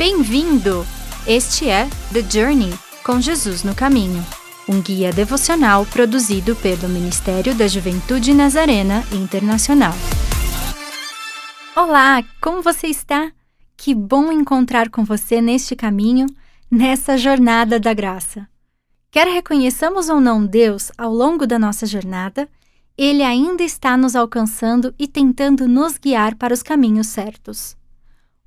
Bem-vindo! Este é The Journey com Jesus no Caminho, um guia devocional produzido pelo Ministério da Juventude Nazarena Internacional. Olá, como você está? Que bom encontrar com você neste caminho, nessa jornada da graça. Quer reconheçamos ou não Deus ao longo da nossa jornada, Ele ainda está nos alcançando e tentando nos guiar para os caminhos certos.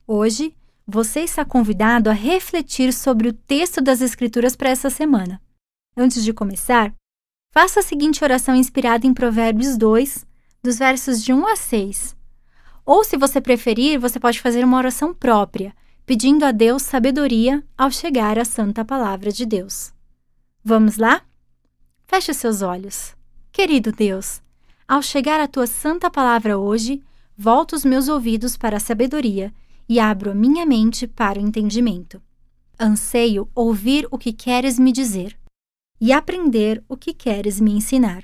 Hoje, você está convidado a refletir sobre o texto das Escrituras para essa semana. Antes de começar, faça a seguinte oração inspirada em Provérbios 2, dos versos de 1 a 6. Ou, se você preferir, você pode fazer uma oração própria, pedindo a Deus sabedoria ao chegar à santa palavra de Deus. Vamos lá? Feche seus olhos. Querido Deus, ao chegar à tua santa palavra hoje, volto os meus ouvidos para a sabedoria e abro a minha mente para o entendimento. Anseio ouvir o que queres me dizer e aprender o que queres me ensinar.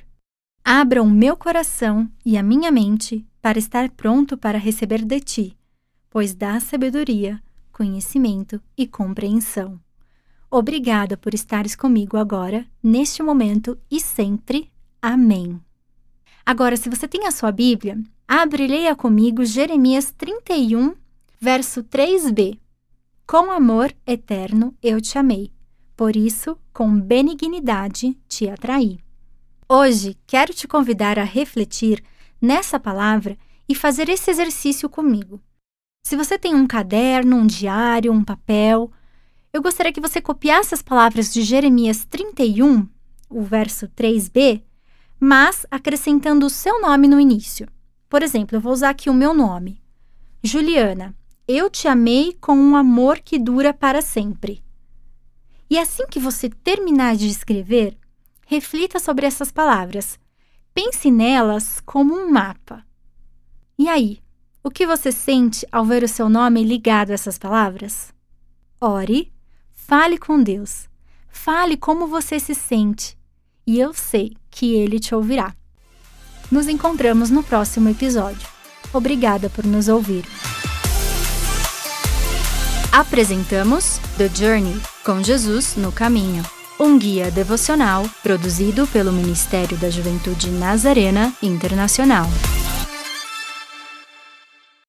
Abra o meu coração e a minha mente para estar pronto para receber de ti, pois dá sabedoria, conhecimento e compreensão. Obrigada por estares comigo agora, neste momento e sempre. Amém. Agora, se você tem a sua Bíblia, abre e leia comigo Jeremias 31, Verso 3b: Com amor eterno eu te amei, por isso, com benignidade te atraí. Hoje quero te convidar a refletir nessa palavra e fazer esse exercício comigo. Se você tem um caderno, um diário, um papel, eu gostaria que você copiasse as palavras de Jeremias 31, o verso 3b, mas acrescentando o seu nome no início. Por exemplo, eu vou usar aqui o meu nome, Juliana. Eu te amei com um amor que dura para sempre. E assim que você terminar de escrever, reflita sobre essas palavras. Pense nelas como um mapa. E aí, o que você sente ao ver o seu nome ligado a essas palavras? Ore, fale com Deus. Fale como você se sente, e eu sei que Ele te ouvirá. Nos encontramos no próximo episódio. Obrigada por nos ouvir. Apresentamos The Journey com Jesus no Caminho, um guia devocional produzido pelo Ministério da Juventude Nazarena Internacional.